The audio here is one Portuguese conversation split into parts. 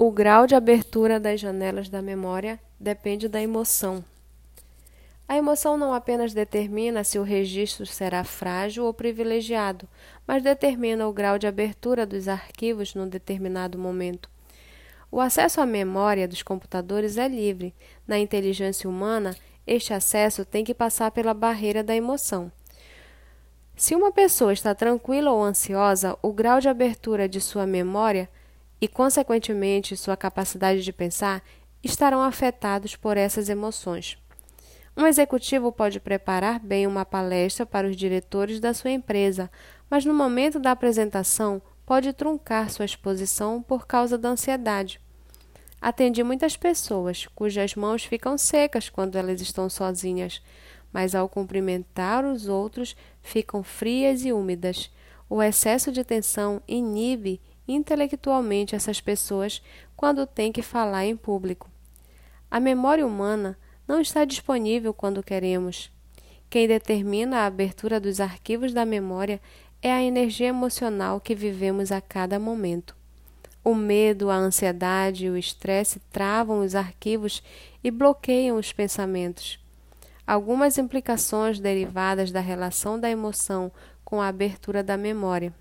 O grau de abertura das janelas da memória depende da emoção. A emoção não apenas determina se o registro será frágil ou privilegiado, mas determina o grau de abertura dos arquivos num determinado momento. O acesso à memória dos computadores é livre. Na inteligência humana, este acesso tem que passar pela barreira da emoção. Se uma pessoa está tranquila ou ansiosa, o grau de abertura de sua memória e, consequentemente, sua capacidade de pensar estarão afetados por essas emoções. Um executivo pode preparar bem uma palestra para os diretores da sua empresa, mas no momento da apresentação pode truncar sua exposição por causa da ansiedade. Atendi muitas pessoas cujas mãos ficam secas quando elas estão sozinhas, mas ao cumprimentar os outros ficam frias e úmidas. O excesso de tensão inibe intelectualmente essas pessoas quando têm que falar em público. A memória humana não está disponível quando queremos. Quem determina a abertura dos arquivos da memória é a energia emocional que vivemos a cada momento. O medo, a ansiedade e o estresse travam os arquivos e bloqueiam os pensamentos. Algumas implicações derivadas da relação da emoção com a abertura da memória.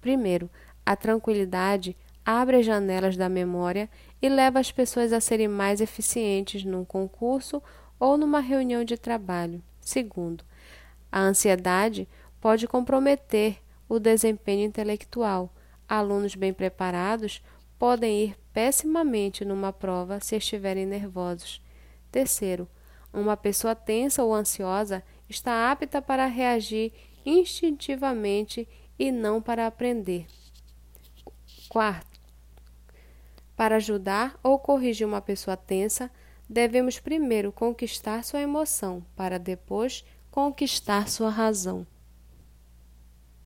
Primeiro, a tranquilidade abre as janelas da memória e leva as pessoas a serem mais eficientes num concurso ou numa reunião de trabalho. Segundo, a ansiedade pode comprometer o desempenho intelectual. Alunos bem preparados podem ir pessimamente numa prova se estiverem nervosos. Terceiro, uma pessoa tensa ou ansiosa está apta para reagir instintivamente e não para aprender. Quarto, para ajudar ou corrigir uma pessoa tensa, devemos primeiro conquistar sua emoção, para depois conquistar sua razão.